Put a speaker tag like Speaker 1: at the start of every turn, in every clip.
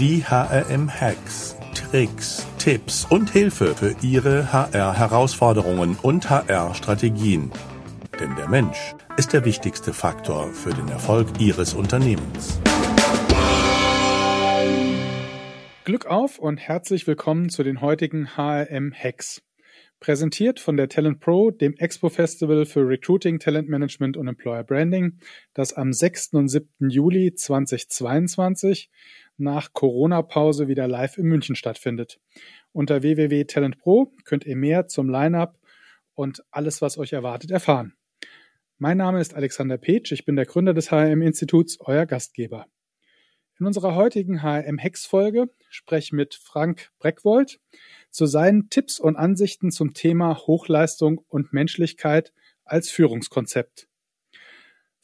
Speaker 1: Die HRM-Hacks, Tricks, Tipps und Hilfe für Ihre HR-Herausforderungen und HR-Strategien. Denn der Mensch ist der wichtigste Faktor für den Erfolg Ihres Unternehmens.
Speaker 2: Glück auf und herzlich willkommen zu den heutigen HRM-Hacks. Präsentiert von der Talent Pro, dem Expo Festival für Recruiting, Talent Management und Employer Branding, das am 6. und 7. Juli 2022 nach Corona-Pause wieder live in München stattfindet. Unter www.talentpro könnt ihr mehr zum Line-up und alles, was euch erwartet, erfahren. Mein Name ist Alexander Petsch, ich bin der Gründer des HRM-Instituts, euer Gastgeber. In unserer heutigen HRM-Hex-Folge spreche ich mit Frank Breckwold, zu seinen Tipps und Ansichten zum Thema Hochleistung und Menschlichkeit als Führungskonzept.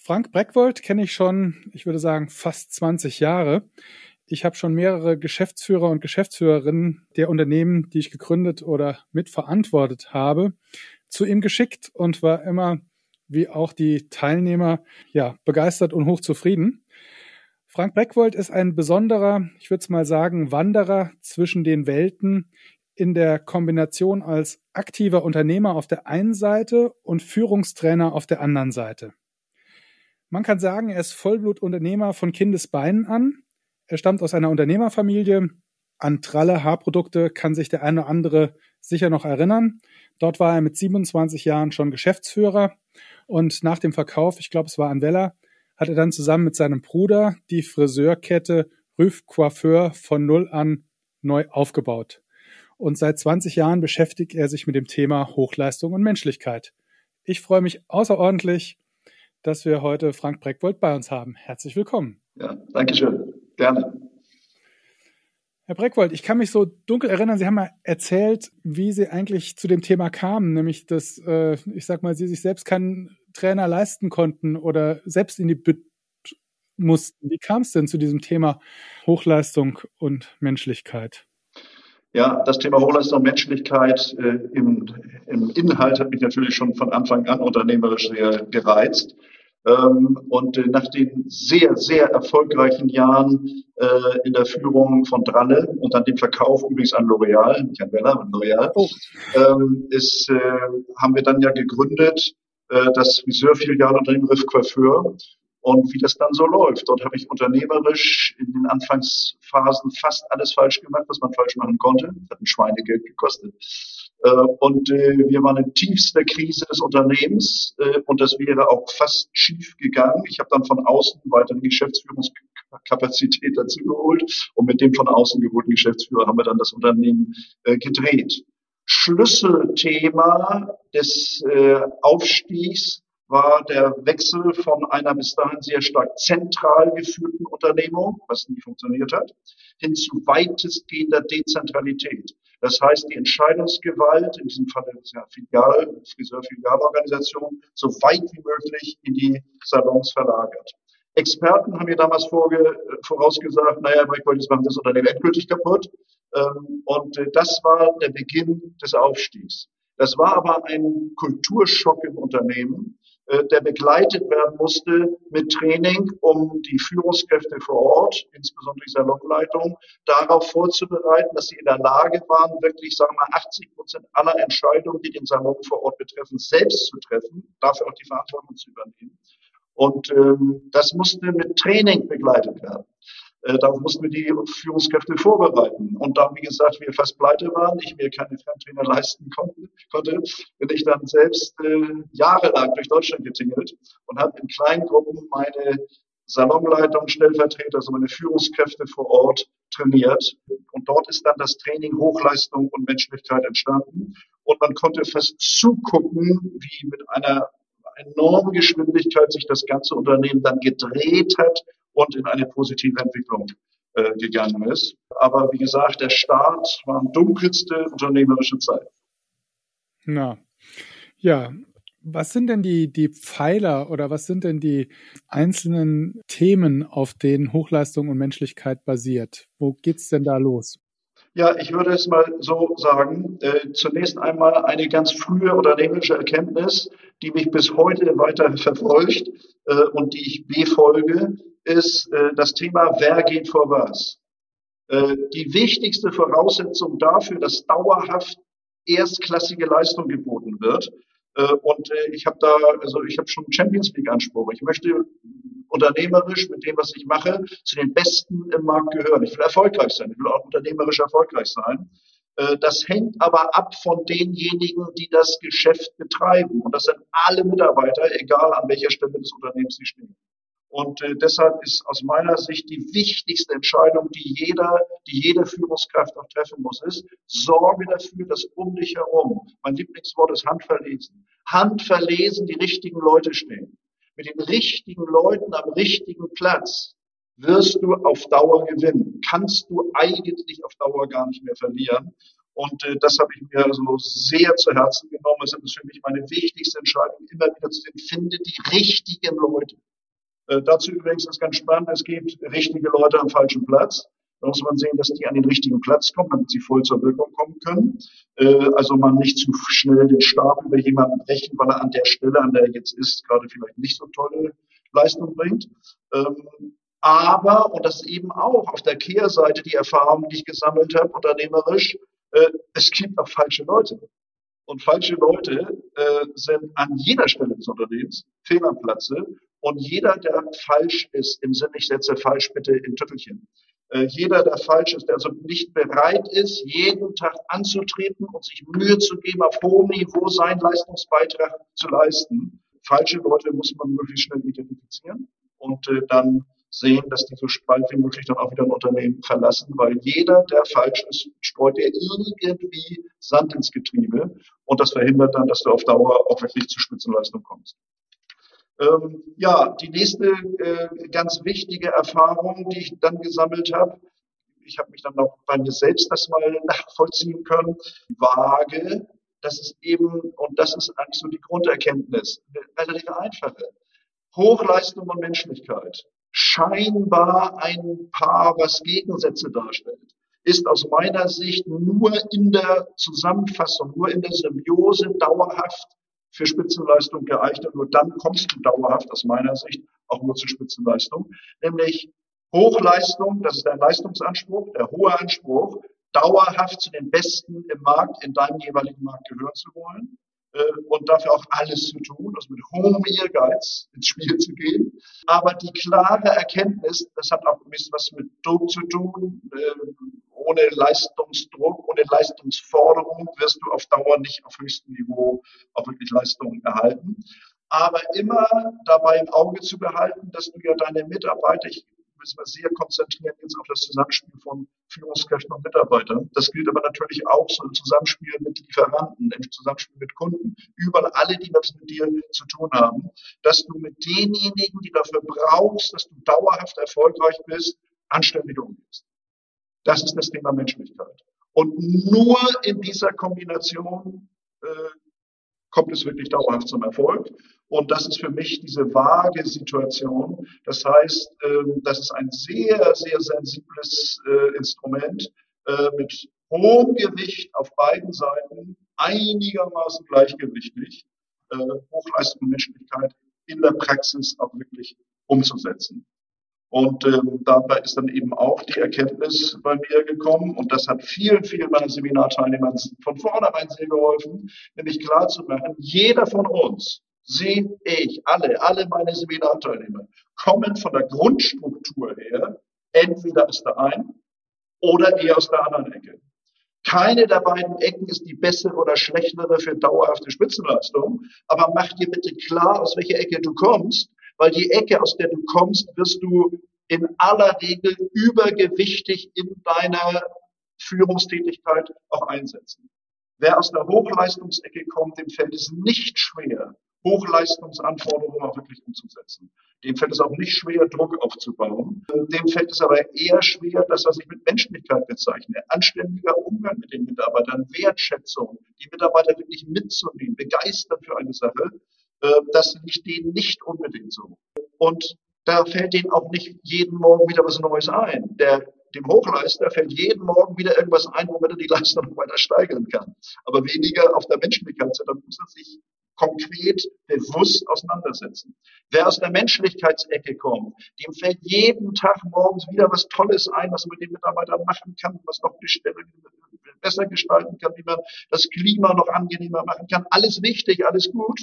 Speaker 2: Frank Breckwold kenne ich schon, ich würde sagen, fast 20 Jahre. Ich habe schon mehrere Geschäftsführer und Geschäftsführerinnen der Unternehmen, die ich gegründet oder mitverantwortet habe, zu ihm geschickt und war immer, wie auch die Teilnehmer, ja, begeistert und hochzufrieden. Frank Breckwold ist ein besonderer, ich würde es mal sagen, Wanderer zwischen den Welten, in der Kombination als aktiver Unternehmer auf der einen Seite und Führungstrainer auf der anderen Seite. Man kann sagen, er ist Vollblutunternehmer von Kindesbeinen an. Er stammt aus einer Unternehmerfamilie. An Tralle Haarprodukte kann sich der eine oder andere sicher noch erinnern. Dort war er mit 27 Jahren schon Geschäftsführer und nach dem Verkauf, ich glaube es war an Weller, hat er dann zusammen mit seinem Bruder die Friseurkette Rüff Coiffeur von Null an neu aufgebaut und seit 20 Jahren beschäftigt er sich mit dem Thema Hochleistung und Menschlichkeit. Ich freue mich außerordentlich, dass wir heute Frank Breckwold bei uns haben. Herzlich willkommen.
Speaker 3: Ja, danke schön. Gerne.
Speaker 2: Herr Breckwold, ich kann mich so dunkel erinnern, Sie haben mal erzählt, wie Sie eigentlich zu dem Thema kamen, nämlich dass, äh, ich sag mal, Sie sich selbst keinen Trainer leisten konnten oder selbst in die Bütt mussten. Wie kam es denn zu diesem Thema Hochleistung und Menschlichkeit?
Speaker 3: Ja, das Thema Hochleistung und Menschlichkeit äh, im, im Inhalt hat mich natürlich schon von Anfang an unternehmerisch sehr gereizt. Ähm, und äh, nach den sehr, sehr erfolgreichen Jahren äh, in der Führung von Dralle und dann dem Verkauf übrigens an L'Oreal, nicht an Bella, an L'Oreal, oh. ähm, ist, äh, haben wir dann ja gegründet, das Friseurfilialunternehmen Riff Coiffeur und wie das dann so läuft. Dort habe ich unternehmerisch in den Anfangsphasen fast alles falsch gemacht, was man falsch machen konnte. Das hat ein Schweinegeld gekostet. Äh, und äh, wir waren in tiefster Krise des Unternehmens äh, und das wäre auch fast schief gegangen. Ich habe dann von außen weitere Geschäftsführungskapazität dazu geholt und mit dem von außen geholten Geschäftsführer haben wir dann das Unternehmen gedreht. Schlüsselthema des Aufstiegs war der Wechsel von einer bis dahin sehr stark zentral geführten Unternehmung, was nie funktioniert hat, hin zu weitestgehender Dezentralität. Das heißt, die Entscheidungsgewalt, in diesem Fall der Filial, Friseur-Filialorganisation, so weit wie möglich in die Salons verlagert. Experten haben mir damals vorge vorausgesagt, naja, jetzt machen das Unternehmen endgültig kaputt. Ähm, und äh, das war der Beginn des Aufstiegs. Das war aber ein Kulturschock im Unternehmen, der begleitet werden musste mit Training, um die Führungskräfte vor Ort, insbesondere die Salonleitung, darauf vorzubereiten, dass sie in der Lage waren, wirklich, sagen wir mal, 80 Prozent aller Entscheidungen, die den Salon vor Ort betreffen, selbst zu treffen, dafür auch die Verantwortung zu übernehmen. Und ähm, das musste mit Training begleitet werden. Äh, darauf mussten wir die Führungskräfte vorbereiten. Und da, wie gesagt, wir fast pleite waren, ich mir keine Fremdtrainer leisten konnte, konnte bin ich dann selbst äh, jahrelang durch Deutschland getingelt und habe in kleinen Gruppen meine Salonleitung, Stellvertreter, also meine Führungskräfte vor Ort trainiert. Und dort ist dann das Training Hochleistung und Menschlichkeit entstanden. Und man konnte fast zugucken, wie mit einer enormen Geschwindigkeit sich das ganze Unternehmen dann gedreht hat und in eine positive Entwicklung äh, gegangen ist. Aber wie gesagt, der Start war eine dunkelste unternehmerische Zeit.
Speaker 2: Na, ja. Was sind denn die, die Pfeiler oder was sind denn die einzelnen Themen, auf denen Hochleistung und Menschlichkeit basiert? Wo geht's denn da los?
Speaker 3: Ja, ich würde es mal so sagen. Äh, zunächst einmal eine ganz frühe unternehmerische Erkenntnis, die mich bis heute weiter verfolgt äh, und die ich befolge ist äh, das Thema, wer geht vor was? Äh, die wichtigste Voraussetzung dafür, dass dauerhaft erstklassige Leistung geboten wird. Äh, und äh, ich habe da, also ich habe schon Champions League Anspruch. Ich möchte unternehmerisch mit dem, was ich mache, zu den Besten im Markt gehören. Ich will erfolgreich sein. Ich will auch unternehmerisch erfolgreich sein. Äh, das hängt aber ab von denjenigen, die das Geschäft betreiben. Und das sind alle Mitarbeiter, egal an welcher Stelle des Unternehmens sie stehen. Und äh, deshalb ist aus meiner Sicht die wichtigste Entscheidung, die jeder, die jede Führungskraft auch treffen muss, ist, sorge dafür, dass um dich herum, mein Lieblingswort ist Handverlesen, Handverlesen die richtigen Leute stehen. Mit den richtigen Leuten am richtigen Platz wirst du auf Dauer gewinnen. Kannst du eigentlich auf Dauer gar nicht mehr verlieren. Und äh, das habe ich mir also sehr zu Herzen genommen. Es ist für mich meine wichtigste Entscheidung, immer wieder zu sehen, finde die richtigen Leute. Äh, dazu übrigens ist ganz spannend, es gibt richtige Leute am falschen Platz. Da muss man sehen, dass die an den richtigen Platz kommen, damit sie voll zur Wirkung kommen können. Äh, also man nicht zu schnell den Stab über jemanden brechen, weil er an der Stelle, an der er jetzt ist, gerade vielleicht nicht so tolle Leistung bringt. Ähm, aber, und das eben auch auf der Kehrseite die Erfahrung, die ich gesammelt habe, unternehmerisch, äh, es gibt auch falsche Leute. Und falsche Leute äh, sind an jeder Stelle des Unternehmens fehl. Und jeder, der falsch ist, im Sinne, ich setze falsch bitte in Tüttelchen, jeder, der falsch ist, der also nicht bereit ist, jeden Tag anzutreten und sich Mühe zu geben, auf hohem Niveau seinen Leistungsbeitrag zu leisten. Falsche Leute muss man möglichst schnell identifizieren und äh, dann sehen, dass die so bald wie möglich dann auch wieder ein Unternehmen verlassen, weil jeder, der falsch ist, streut dir irgendwie Sand ins Getriebe und das verhindert dann, dass du auf Dauer auch wirklich zu Spitzenleistung kommst. Ähm, ja, die nächste äh, ganz wichtige Erfahrung, die ich dann gesammelt habe, ich habe mich dann auch bei mir selbst das mal nachvollziehen können, vage, das ist eben, und das ist eigentlich so die Grunderkenntnis, relativ einfache. Hochleistung und Menschlichkeit scheinbar ein Paar, was Gegensätze darstellt, ist aus meiner Sicht nur in der Zusammenfassung, nur in der Symbiose dauerhaft für Spitzenleistung geeignet. Nur dann kommst du dauerhaft aus meiner Sicht auch nur zu Spitzenleistung. Nämlich Hochleistung, das ist dein Leistungsanspruch, der hohe Anspruch, dauerhaft zu den Besten im Markt, in deinem jeweiligen Markt gehören zu wollen äh, und dafür auch alles zu tun, also mit hohem Ehrgeiz ins Spiel zu gehen. Aber die klare Erkenntnis, das hat auch ein bisschen was mit Druck zu tun, äh, ohne Leistungsdruck, ohne Leistungsforderung wirst du auf Dauer nicht auf höchstem Niveau auch wirklich Leistungen erhalten. Aber immer dabei im Auge zu behalten, dass du ja deine Mitarbeiter, ich müssen wir sehr konzentrieren jetzt auf das Zusammenspiel von Führungskräften und Mitarbeitern. Das gilt aber natürlich auch so im Zusammenspiel mit Lieferanten, im Zusammenspiel mit Kunden, überall alle, die was mit dir zu tun haben, dass du mit denjenigen, die dafür brauchst, dass du dauerhaft erfolgreich bist, anständig umgehst. Das ist das Thema Menschlichkeit. Und nur in dieser Kombination äh, kommt es wirklich dauerhaft zum Erfolg. Und das ist für mich diese vage Situation. Das heißt, ähm, das ist ein sehr, sehr sensibles äh, Instrument äh, mit hohem Gewicht auf beiden Seiten, einigermaßen gleichgewichtig, äh, Hochleistung und Menschlichkeit in der Praxis auch wirklich umzusetzen. Und ähm, dabei ist dann eben auch die Erkenntnis bei mir gekommen, und das hat vielen, vielen meiner Seminarteilnehmern von vornherein sehr geholfen, nämlich klar zu machen, jeder von uns Sie, ich, alle, alle meine Seminarteilnehmer kommen von der Grundstruktur her entweder aus der einen oder eher aus der anderen Ecke. Keine der beiden Ecken ist die bessere oder schlechtere für dauerhafte Spitzenleistung, aber mach dir bitte klar, aus welcher Ecke du kommst, weil die Ecke, aus der du kommst, wirst du in aller Regel übergewichtig in deiner Führungstätigkeit auch einsetzen. Wer aus der Hochleistungsecke kommt, dem fällt es nicht schwer, Hochleistungsanforderungen auch wirklich umzusetzen. Dem fällt es auch nicht schwer, Druck aufzubauen. Dem fällt es aber eher schwer, das, was ich mit Menschlichkeit bezeichne. Anständiger Umgang mit den Mitarbeitern, Wertschätzung, die Mitarbeiter wirklich mitzunehmen, begeistern für eine Sache. Äh, das liegt denen nicht unbedingt so. Und da fällt denen auch nicht jeden Morgen wieder was Neues ein. Der, dem Hochleister fällt jeden Morgen wieder irgendwas ein, womit er die Leistung noch weiter steigern kann. Aber weniger auf der Menschlichkeit, sondern muss er sich konkret, bewusst auseinandersetzen. Wer aus der Menschlichkeitsecke kommt, dem fällt jeden Tag morgens wieder was Tolles ein, was man mit den Mitarbeitern machen kann, was noch besser gestalten kann, wie man das Klima noch angenehmer machen kann. Alles wichtig, alles gut.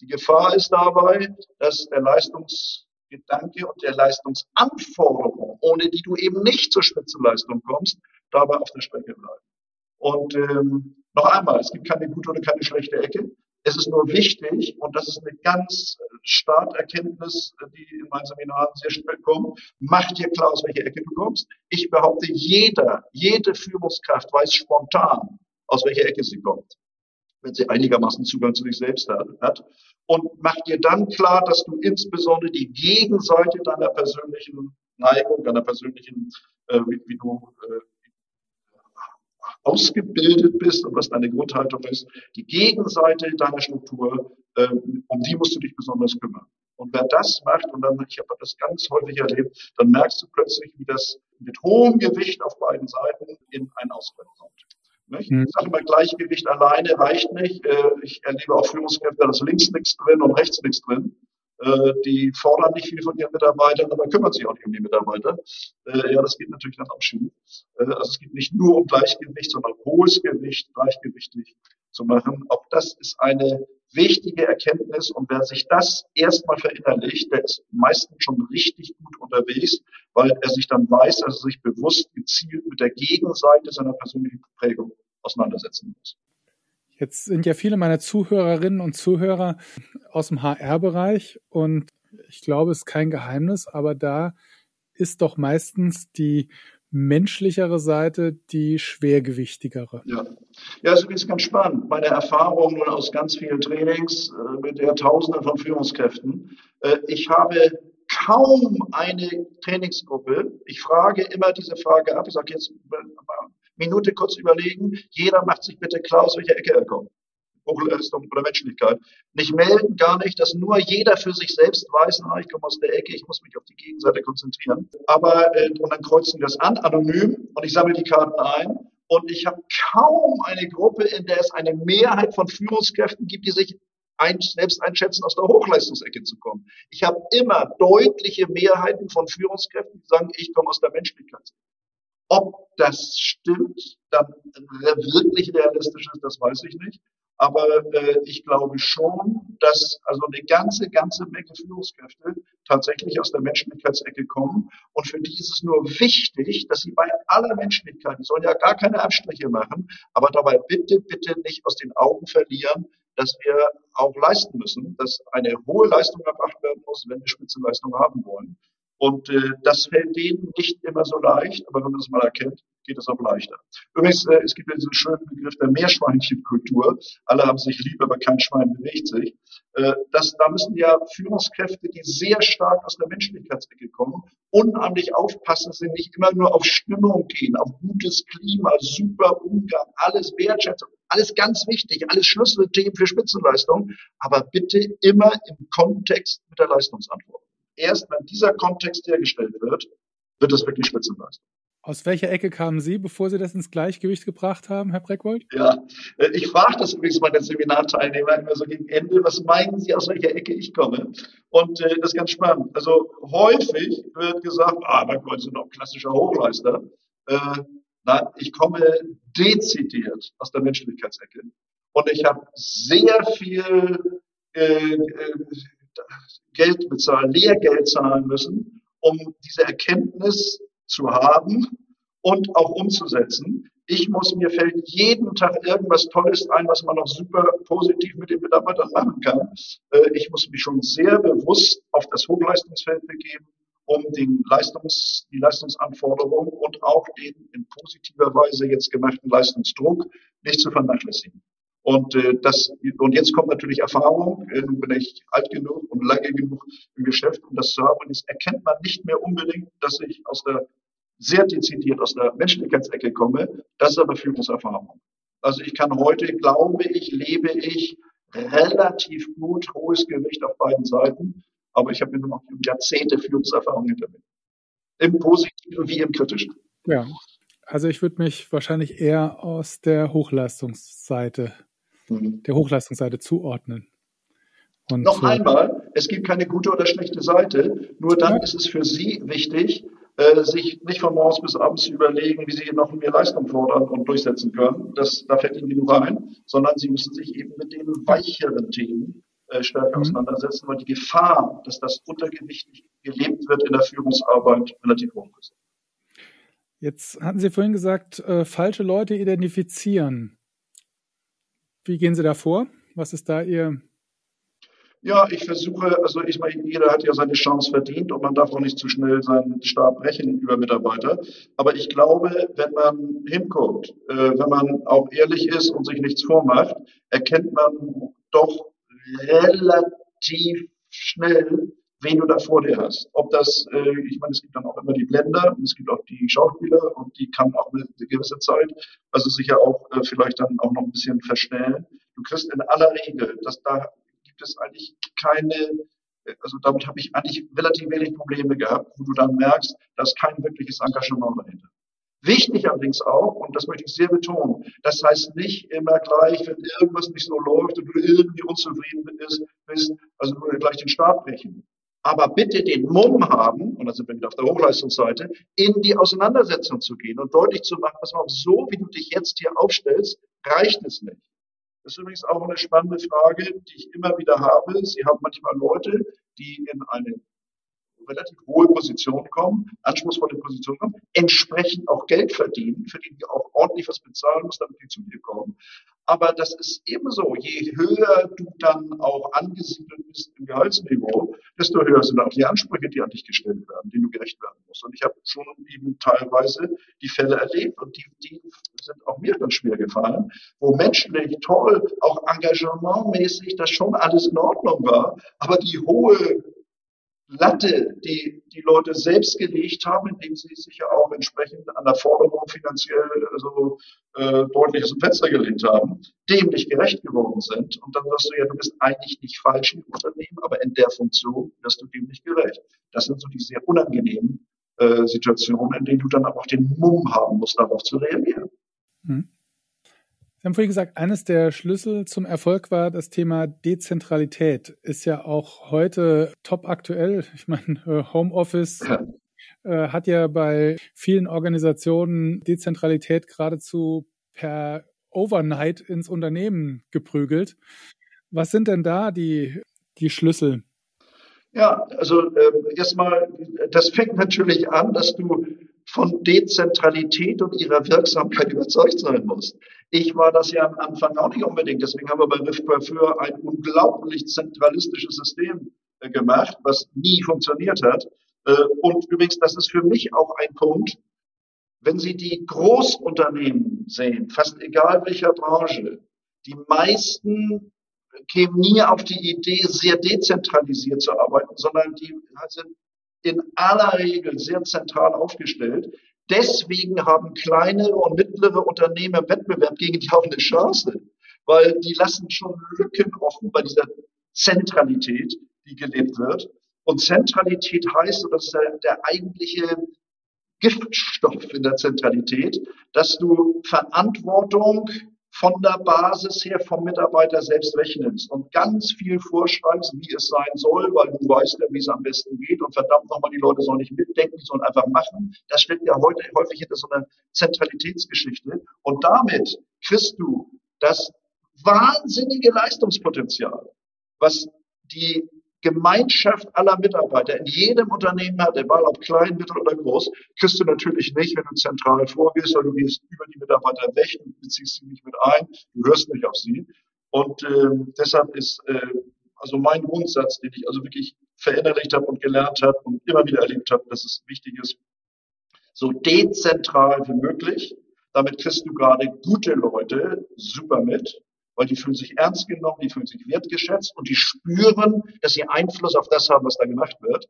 Speaker 3: Die Gefahr ist dabei, dass der Leistungsgedanke und der Leistungsanforderung, ohne die du eben nicht zur Spitzenleistung kommst, dabei auf der Strecke bleiben. Und ähm, noch einmal, es gibt keine gute oder keine schlechte Ecke. Es ist nur wichtig, und das ist eine ganz Starterkenntnis, die in meinen Seminaren sehr schnell kommt, mach dir klar, aus welcher Ecke du kommst. Ich behaupte, jeder, jede Führungskraft weiß spontan, aus welcher Ecke sie kommt, wenn sie einigermaßen Zugang zu sich selbst hat. Und mach dir dann klar, dass du insbesondere die Gegenseite deiner persönlichen Neigung, deiner persönlichen, äh, wie, wie du äh, ausgebildet bist und was deine Grundhaltung ist, die Gegenseite deiner Struktur, ähm, um die musst du dich besonders kümmern. Und wer das macht, und dann, ich habe das ganz häufig erlebt, dann merkst du plötzlich, wie das mit hohem Gewicht auf beiden Seiten in ein Ausgleich kommt. Nicht? Mhm. Ich sage immer, Gleichgewicht alleine reicht nicht. Äh, ich erlebe auch Führungskräfte, da ist links nichts drin und rechts nichts drin. Äh, die fordern nicht viel von ihren Mitarbeitern, aber kümmern sich auch nicht um die Mitarbeiter. Äh, ja, das geht natürlich dann auch schief. Äh, also es geht nicht nur um Gleichgewicht, sondern hohes Gewicht gleichgewichtig zu machen. Auch das ist eine wichtige Erkenntnis und wer sich das erstmal verinnerlicht, der ist meistens schon richtig gut unterwegs, weil er sich dann weiß, dass er sich bewusst gezielt mit der Gegenseite seiner persönlichen Prägung auseinandersetzen muss.
Speaker 2: Jetzt sind ja viele meiner Zuhörerinnen und Zuhörer aus dem HR-Bereich und ich glaube, es ist kein Geheimnis, aber da ist doch meistens die menschlichere Seite die schwergewichtigere.
Speaker 3: Ja, ja das ist ganz spannend. Meine Erfahrung nun aus ganz vielen Trainings äh, mit der Tausenden von Führungskräften. Äh, ich habe kaum eine Trainingsgruppe. Ich frage immer diese Frage ab. Ich sage jetzt Minute kurz überlegen. Jeder macht sich bitte klar, aus welcher Ecke er kommt. Hochleistung oder Menschlichkeit. Nicht melden, gar nicht, dass nur jeder für sich selbst weiß, na, ich komme aus der Ecke, ich muss mich auf die Gegenseite konzentrieren. Aber, äh, und dann kreuzen wir das an, anonym, und ich sammle die Karten ein. Und ich habe kaum eine Gruppe, in der es eine Mehrheit von Führungskräften gibt, die sich ein, selbst einschätzen, aus der Hochleistungsecke zu kommen. Ich habe immer deutliche Mehrheiten von Führungskräften, die sagen, ich komme aus der Menschlichkeit. Ob das stimmt, dann wirklich realistisch ist, das weiß ich nicht. Aber äh, ich glaube schon, dass also eine ganze, ganze Menge Führungskräfte tatsächlich aus der Menschlichkeitsecke kommen. Und für die ist es nur wichtig, dass sie bei aller Menschlichkeit, die sollen ja gar keine Abstriche machen, aber dabei bitte, bitte nicht aus den Augen verlieren, dass wir auch leisten müssen, dass eine hohe Leistung erbracht werden muss, wenn wir Spitzenleistung haben wollen. Und äh, das fällt denen nicht immer so leicht, aber wenn man das mal erkennt, geht es auch leichter. Übrigens, äh, es gibt ja diesen schönen Begriff der Meerschweinchenkultur. Alle haben sich lieb, aber kein Schwein bewegt sich. Äh, das, da müssen ja Führungskräfte, die sehr stark aus der Menschlichkeitsecke kommen, unheimlich aufpassen, sie nicht immer nur auf Stimmung gehen, auf gutes Klima, super Umgang, alles Wertschätzung, alles ganz wichtig, alles Schlüsselthemen für Spitzenleistung, aber bitte immer im Kontext mit der Leistungsantwort erst wenn dieser Kontext hergestellt wird, wird es wirklich Spitzenleistung.
Speaker 2: Aus welcher Ecke kamen Sie, bevor Sie das ins Gleichgewicht gebracht haben, Herr Breckwold?
Speaker 3: Ja, äh, ich frage das übrigens meine Seminarteilnehmer immer so gegen Ende, was meinen Sie, aus welcher Ecke ich komme? Und äh, das ist ganz spannend. Also häufig wird gesagt, ah, Breckwold sind doch klassischer Hochleister. Äh, nein, ich komme dezidiert aus der Menschlichkeitsecke. Und ich habe sehr viel äh, äh Geld bezahlen, Lehrgeld zahlen müssen, um diese Erkenntnis zu haben und auch umzusetzen. Ich muss, mir fällt jeden Tag irgendwas Tolles ein, was man noch super positiv mit den Mitarbeitern machen kann. Äh, ich muss mich schon sehr bewusst auf das Hochleistungsfeld begeben, um den Leistungs, die Leistungsanforderungen und auch den in positiver Weise jetzt gemachten Leistungsdruck nicht zu vernachlässigen. Und äh, das und jetzt kommt natürlich Erfahrung. Äh, bin ich alt genug und lange genug im Geschäft, um das zu haben. Und jetzt erkennt man nicht mehr unbedingt, dass ich aus der sehr dezidiert aus der Menschlichkeitsecke komme. Das ist aber Führungserfahrung. Also ich kann heute, glaube ich, lebe ich relativ gut hohes Gewicht auf beiden Seiten, aber ich habe nur noch Jahrzehnte Führungserfahrung hinter mir. Im Positiven wie im Kritischen.
Speaker 2: Ja, also ich würde mich wahrscheinlich eher aus der Hochleistungsseite Mhm. der Hochleistungsseite zuordnen.
Speaker 3: Und Noch einmal, es gibt keine gute oder schlechte Seite, nur dann ja. ist es für Sie wichtig, äh, sich nicht von morgens bis abends zu überlegen, wie sie noch mehr Leistung fordern und durchsetzen können. Das, da fällt ihnen genug ein, sondern sie müssen sich eben mit den weicheren Themen äh, stärker mhm. auseinandersetzen, weil die Gefahr, dass das untergewichtig gelebt wird in der Führungsarbeit, relativ hoch ist.
Speaker 2: Jetzt hatten Sie vorhin gesagt, äh, falsche Leute identifizieren. Wie gehen Sie da vor? Was ist da Ihr
Speaker 3: ja, ich versuche, also ich meine, jeder hat ja seine Chance verdient und man darf auch nicht zu schnell seinen Stab brechen über Mitarbeiter. Aber ich glaube, wenn man hinguckt, äh, wenn man auch ehrlich ist und sich nichts vormacht, erkennt man doch relativ schnell, wen du da vor dir hast. Ob das, äh, ich meine, es gibt dann auch immer die Blender und es gibt auch die Schauspieler und die kann auch eine gewisse Zeit, also sich ja auch äh, vielleicht dann auch noch ein bisschen verstellen. Du kriegst in aller Regel, dass da gibt es eigentlich keine, also damit habe ich eigentlich relativ wenig Probleme gehabt, wo du dann merkst, da ist kein wirkliches Engagement dahinter. Wichtig allerdings auch, und das möchte ich sehr betonen, das heißt nicht immer gleich, wenn irgendwas nicht so läuft und du irgendwie unzufrieden bist, also nur gleich den Stab brechen. Aber bitte den Mumm haben, und da sind wir wieder auf der Hochleistungsseite, in die Auseinandersetzung zu gehen und deutlich zu machen, pass mal, so wie du dich jetzt hier aufstellst, reicht es nicht. Das ist übrigens auch eine spannende Frage, die ich immer wieder habe. Sie haben manchmal Leute, die in eine relativ hohe Position kommen, anspruchsvolle Position kommen, entsprechend auch Geld verdienen, für die du auch ordentlich was bezahlen musst, damit die zu dir kommen. Aber das ist ebenso. Je höher du dann auch angesiedelt bist im Gehaltsniveau, desto höher sind auch die Ansprüche, die an dich gestellt werden, denen du gerecht werden musst. Und ich habe schon eben teilweise die Fälle erlebt und die, die sind auch mir dann schwer gefallen, wo menschlich toll, auch engagementmäßig das schon alles in Ordnung war, aber die hohe Latte, die die Leute selbst gelegt haben, indem sie sich ja auch entsprechend an der Forderung finanziell so äh, deutlich aus dem Fenster gelehnt haben, dem nicht gerecht geworden sind. Und dann sagst du ja, du bist eigentlich nicht falsch im Unternehmen, aber in der Funktion wirst du dem nicht gerecht. Das sind so die sehr unangenehmen äh, Situationen, in denen du dann aber auch den Mumm haben musst, darauf zu reagieren. Hm.
Speaker 2: Sie haben vorhin gesagt, eines der Schlüssel zum Erfolg war das Thema Dezentralität. Ist ja auch heute top aktuell. Ich meine, äh, Homeoffice ja. Äh, hat ja bei vielen Organisationen Dezentralität geradezu per Overnight ins Unternehmen geprügelt. Was sind denn da die, die Schlüssel?
Speaker 3: Ja, also äh, erstmal, das fängt natürlich an, dass du von Dezentralität und ihrer Wirksamkeit überzeugt sein musst. Ich war das ja am Anfang auch nicht unbedingt. Deswegen haben wir bei Rift Coiffeur ein unglaublich zentralistisches System äh, gemacht, was nie funktioniert hat. Äh, und übrigens, das ist für mich auch ein Punkt, wenn Sie die Großunternehmen sehen, fast egal welcher Branche, die meisten kämen nie auf die Idee, sehr dezentralisiert zu arbeiten, sondern die sind in aller Regel sehr zentral aufgestellt. Deswegen haben kleinere und mittlere Unternehmen im Wettbewerb gegen die auch eine Chance, weil die lassen schon Lücken offen bei dieser Zentralität, die gelebt wird. Und Zentralität heißt, und das ist der, der eigentliche Giftstoff in der Zentralität, dass du Verantwortung von der Basis her vom Mitarbeiter selbst wegnimmst und ganz viel vorschreibst, wie es sein soll, weil du weißt ja, wie es am besten geht und verdammt nochmal, die Leute sollen nicht mitdenken, sollen einfach machen. Das steckt ja heute häufig hinter so einer Zentralitätsgeschichte und damit kriegst du das wahnsinnige Leistungspotenzial, was die Gemeinschaft aller Mitarbeiter in jedem Unternehmen hat, egal ob klein, mittel oder groß, kriegst du natürlich nicht, wenn du zentral vorgehst, weil du gehst über die Mitarbeiter weg und beziehst sie nicht mit ein, du hörst nicht auf sie. Und äh, deshalb ist äh, also mein Grundsatz, den ich also wirklich verinnerlicht habe und gelernt habe und immer wieder erlebt habe, dass es wichtig ist, so dezentral wie möglich. Damit kriegst du gerade gute Leute super mit weil die fühlen sich ernst genommen, die fühlen sich wertgeschätzt und die spüren, dass sie Einfluss auf das haben, was da gemacht wird.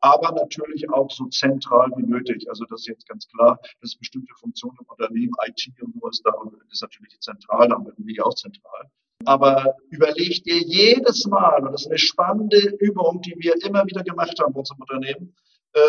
Speaker 3: Aber natürlich auch so zentral wie nötig. Also das ist jetzt ganz klar, dass bestimmte Funktionen im Unternehmen, IT und sowas, da ist natürlich zentral, da arbeiten wir auch zentral. Aber überleg dir jedes Mal, und das ist eine spannende Übung, die wir immer wieder gemacht haben bei unserem Unternehmen, äh,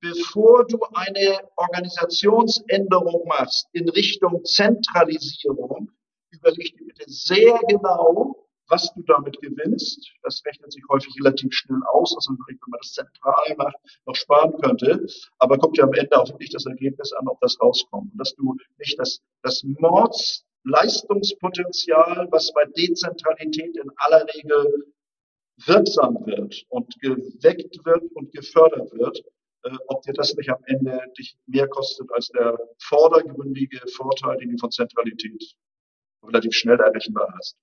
Speaker 3: bevor du eine Organisationsänderung machst in Richtung Zentralisierung, überleg dir bitte sehr genau, was du damit gewinnst, das rechnet sich häufig relativ schnell aus, was man wenn man das zentral macht, noch sparen könnte. Aber kommt ja am Ende auch wirklich das Ergebnis an, ob das rauskommt. Und dass du nicht das, das Mordsleistungspotenzial, was bei Dezentralität in aller Regel wirksam wird und geweckt wird und gefördert wird, äh, ob dir das nicht am Ende dich mehr kostet als der vordergründige Vorteil, den du von Zentralität relativ schnell errechenbar hast.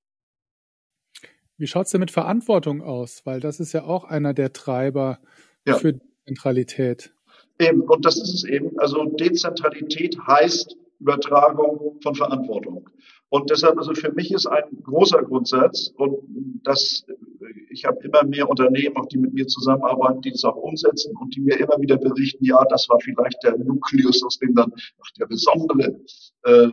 Speaker 2: Wie schaut's denn mit Verantwortung aus? Weil das ist ja auch einer der Treiber ja. für Zentralität.
Speaker 3: Eben, und das ist es eben. Also Dezentralität heißt Übertragung von Verantwortung. Und deshalb, also für mich ist ein großer Grundsatz und das, ich habe immer mehr Unternehmen, auch die mit mir zusammenarbeiten, die das auch umsetzen und die mir immer wieder berichten, ja, das war vielleicht der Nukleus, aus dem dann ach, der besondere äh, äh,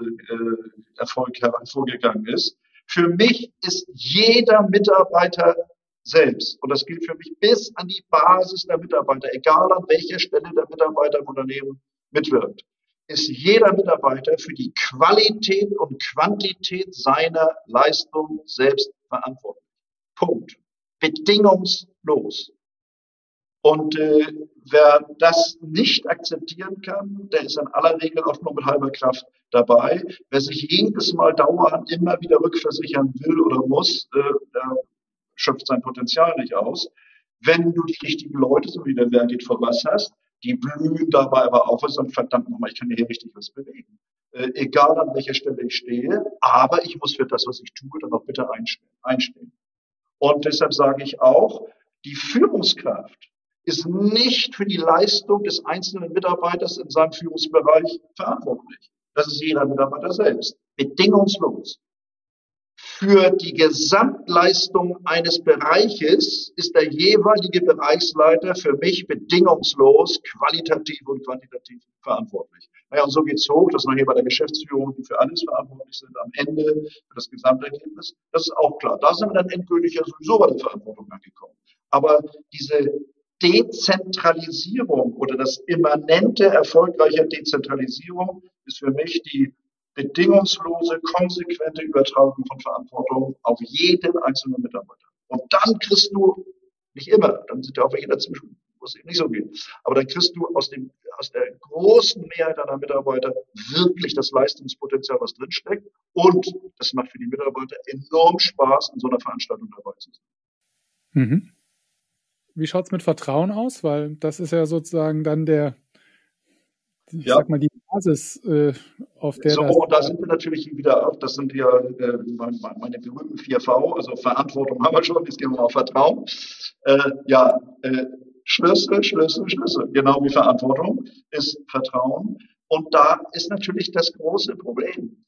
Speaker 3: Erfolg hervorgegangen ist. Für mich ist jeder Mitarbeiter selbst, und das gilt für mich bis an die Basis der Mitarbeiter, egal an welcher Stelle der Mitarbeiter im Unternehmen mitwirkt, ist jeder Mitarbeiter für die Qualität und Quantität seiner Leistung selbst verantwortlich. Punkt. Bedingungslos. Und äh, wer das nicht akzeptieren kann, der ist in aller Regel auch nur mit halber Kraft dabei. Wer sich jedes Mal dauernd immer wieder rückversichern will oder muss, äh, der schöpft sein Potenzial nicht aus. Wenn du die richtigen Leute, so wie der Wergit vor was hast, die blühen dabei aber auf und sagen, verdammt nochmal, ich kann hier richtig was bewegen. Äh, egal an welcher Stelle ich stehe, aber ich muss für das, was ich tue, dann auch bitte einstehen. einstehen. Und deshalb sage ich auch, die Führungskraft ist nicht für die Leistung des einzelnen Mitarbeiters in seinem Führungsbereich verantwortlich. Das ist jeder Mitarbeiter selbst. Bedingungslos. Für die Gesamtleistung eines Bereiches ist der jeweilige Bereichsleiter für mich bedingungslos qualitativ und quantitativ verantwortlich. Naja, und so geht's hoch, dass nachher bei der Geschäftsführung, die für alles verantwortlich sind, am Ende für das Gesamtergebnis, das ist auch klar. Da sind wir dann endgültig ja sowieso bei der Verantwortung angekommen. Aber diese Dezentralisierung oder das immanente erfolgreicher Dezentralisierung ist für mich die bedingungslose, konsequente Übertragung von Verantwortung auf jeden einzelnen Mitarbeiter. Und dann kriegst du, nicht immer, dann sind ja auch welche dazwischen, es eben nicht so geht, aber dann kriegst du aus, dem, aus der großen Mehrheit deiner Mitarbeiter wirklich das Leistungspotenzial, was drinsteckt. Und das macht für die Mitarbeiter enorm Spaß, in so einer Veranstaltung dabei zu sein.
Speaker 2: Mhm. Wie schaut's mit Vertrauen aus? Weil das ist ja sozusagen dann der, ich ja. sag mal, die Basis, äh, auf der.
Speaker 3: So, das da sind wir natürlich wieder, das sind ja äh, meine, meine berühmten 4V, also Verantwortung haben wir schon, jetzt gehen wir auf Vertrauen. Äh, ja, äh, Schlüssel, Schlüssel, Schlüssel, genau wie Verantwortung ist Vertrauen. Und da ist natürlich das große Problem.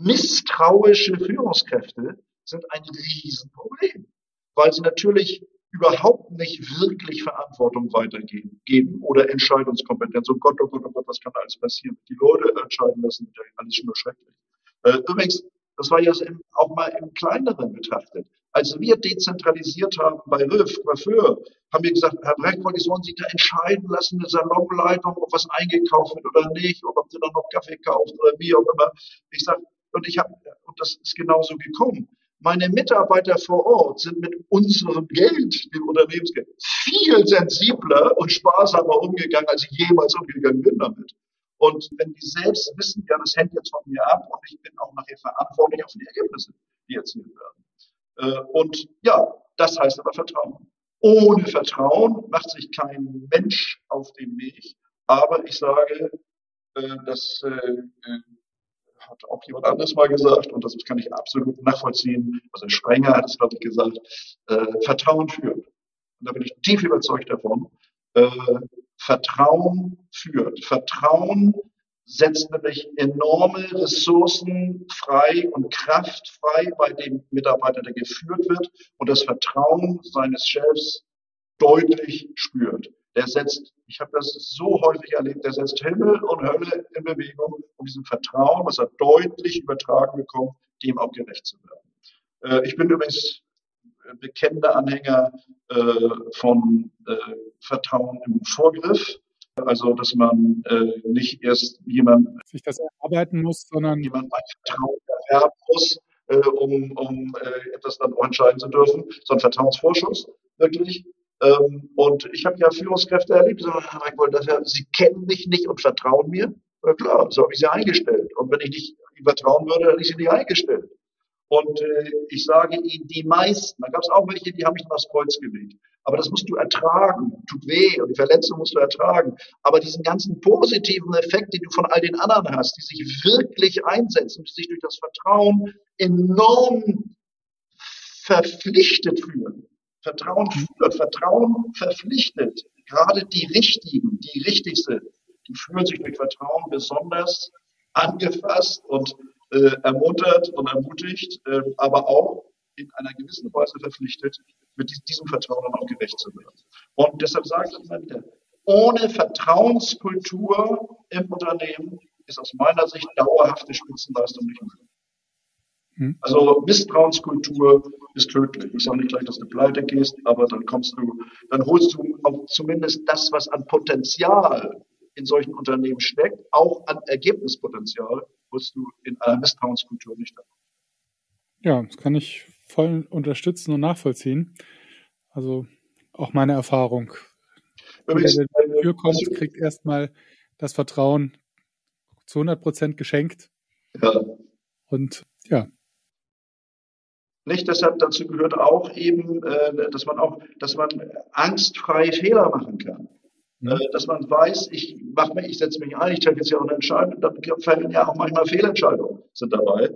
Speaker 3: Misstrauische Führungskräfte sind ein Riesenproblem, weil sie natürlich überhaupt nicht wirklich Verantwortung weitergeben geben oder Entscheidungskompetenz. Oh Gott, oh Gott, oh Gott, was kann da alles passieren? Die Leute entscheiden lassen, alles schon nur schrecklich. Äh, übrigens, das war ja auch mal im Kleineren betrachtet. Als wir dezentralisiert haben bei RIF, Coiffeur, haben wir gesagt, Herr Brechtwald, sollen Sie da entscheiden lassen, eine Salonleitung, ob was eingekauft wird oder nicht, oder ob Sie dann noch Kaffee kaufen oder wie auch immer. Ich sage, und ich habe, und das ist genauso gekommen. Meine Mitarbeiter vor Ort sind mit unserem Geld, dem Unternehmensgeld, viel sensibler und sparsamer umgegangen, als ich jemals umgegangen bin damit. Und wenn die selbst wissen, ja, das hängt jetzt von mir ab und ich bin auch nachher verantwortlich auf die Ergebnisse, die erzielt werden. Äh, und ja, das heißt aber Vertrauen. Ohne Vertrauen macht sich kein Mensch auf den Weg. Aber ich sage, äh, dass äh, hat auch jemand anderes mal gesagt, und das kann ich absolut nachvollziehen, also Sprenger hat es, glaube ich, gesagt, äh, Vertrauen führt. Und da bin ich tief überzeugt davon. Äh, Vertrauen führt. Vertrauen setzt nämlich enorme Ressourcen frei und Kraft frei bei dem Mitarbeiter, der geführt wird und das Vertrauen seines Chefs deutlich spürt der setzt, ich habe das so häufig erlebt, der setzt Himmel und Hölle in Bewegung, um diesem Vertrauen, was er deutlich übertragen bekommt, dem auch gerecht zu werden. Äh, ich bin übrigens bekennender Anhänger äh, von äh, Vertrauen im Vorgriff. Also, dass man äh, nicht erst jemand
Speaker 2: sich das erarbeiten muss, sondern
Speaker 3: jemand ein Vertrauen erwerben muss, äh, um, um äh, etwas dann auch entscheiden zu dürfen, sondern Vertrauensvorschuss, wirklich. Ähm, und ich habe ja Führungskräfte erlebt, die sagen, sie kennen mich nicht und vertrauen mir. Ja, klar, so habe ich sie eingestellt. Und wenn ich nicht vertrauen würde, hätte ich sie nicht eingestellt. Und äh, ich sage Ihnen, die meisten, da gab es auch welche, die haben mich aufs Kreuz gelegt. Aber das musst du ertragen, tut weh und die Verletzung musst du ertragen. Aber diesen ganzen positiven Effekt, den du von all den anderen hast, die sich wirklich einsetzen, die sich durch das Vertrauen enorm verpflichtet fühlen. Vertrauen führt, Vertrauen verpflichtet. Gerade die Richtigen, die Richtigste, die fühlen sich durch Vertrauen besonders angefasst und äh, ermuntert und ermutigt, äh, aber auch in einer gewissen Weise verpflichtet, mit diesem Vertrauen auch gerecht zu werden. Und deshalb sage ich immer wieder, ohne Vertrauenskultur im Unternehmen ist aus meiner Sicht dauerhafte Spitzenleistung nicht möglich. Hm. Also Misstrauenskultur ist tödlich. Ich sage nicht gleich, dass du pleite gehst, aber dann kommst du, dann holst du auch zumindest das, was an Potenzial in solchen Unternehmen steckt, auch an Ergebnispotenzial, wirst du in einer Misstrauenskultur nicht haben.
Speaker 2: Ja, das kann ich voll unterstützen und nachvollziehen. Also auch meine Erfahrung. Wer in die Tür kommt, kriegt erstmal das Vertrauen zu 100 Prozent geschenkt. Ja. Und ja.
Speaker 3: Nicht deshalb dazu gehört auch eben, äh, dass man auch, dass man angstfrei Fehler machen kann. Ja. Äh, dass man weiß, ich mach mich, ich setze mich ein, ich treffe jetzt ja auch eine Entscheidung, dann fallen ja auch manchmal Fehlentscheidungen sind dabei,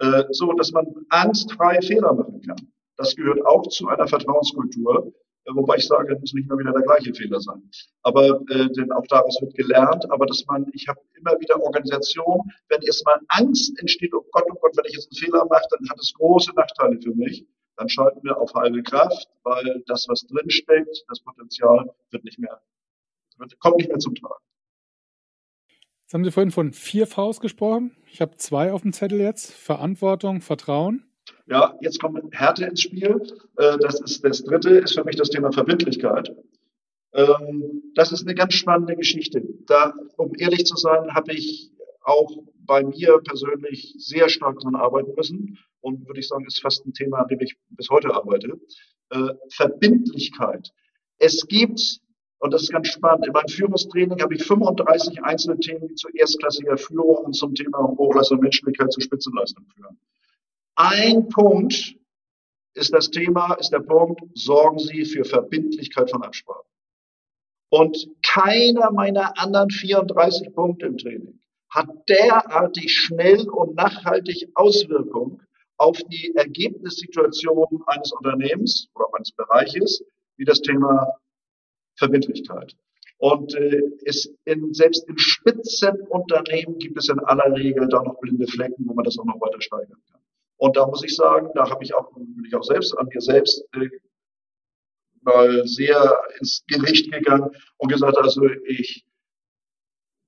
Speaker 3: äh, so dass man angstfrei Fehler machen kann. Das gehört auch zu einer Vertrauenskultur, wobei ich sage, es muss nicht immer wieder der gleiche Fehler sein. Aber äh, denn auch daraus wird gelernt, aber dass man, ich habe immer wieder Organisationen, wenn erstmal Angst entsteht, oh Gott, oh Gott, wenn ich jetzt einen Fehler mache, dann hat es große Nachteile für mich. Dann schalten wir auf halbe Kraft, weil das, was drinsteckt, das Potenzial wird nicht mehr kommt nicht mehr zum Tragen.
Speaker 2: Jetzt haben Sie vorhin von vier Vs gesprochen. Ich habe zwei auf dem Zettel jetzt. Verantwortung, Vertrauen.
Speaker 3: Ja, jetzt kommt Härte ins Spiel. Äh, das ist das dritte, ist für mich das Thema Verbindlichkeit. Ähm, das ist eine ganz spannende Geschichte. Da, um ehrlich zu sein, habe ich auch bei mir persönlich sehr stark daran arbeiten müssen und würde ich sagen, ist fast ein Thema, an dem ich bis heute arbeite. Äh, Verbindlichkeit. Es gibt und das ist ganz spannend. In meinem Führungstraining habe ich 35 einzelne Themen zu erstklassiger Führung und zum Thema Hochleistung und Menschlichkeit zu Spitzenleistung führen. Ein Punkt ist das Thema, ist der Punkt, sorgen Sie für Verbindlichkeit von Absprachen. Und keiner meiner anderen 34 Punkte im Training hat derartig schnell und nachhaltig Auswirkungen auf die Ergebnissituation eines Unternehmens oder eines Bereiches wie das Thema Verbindlichkeit. Und äh, es in, selbst in Spitzenunternehmen gibt es in aller Regel da noch blinde Flecken, wo man das auch noch weiter steigern kann. Und da muss ich sagen, da habe ich auch, bin ich auch selbst an mir selbst äh, mal sehr ins Gericht gegangen und gesagt, also ich